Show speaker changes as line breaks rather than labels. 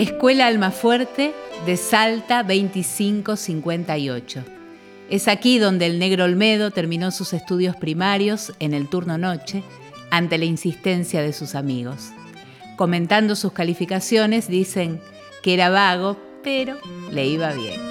Escuela Almafuerte de Salta 2558. Es aquí donde el negro Olmedo terminó sus estudios primarios en el turno noche ante la insistencia de sus amigos. Comentando sus calificaciones dicen que era vago, pero le iba bien.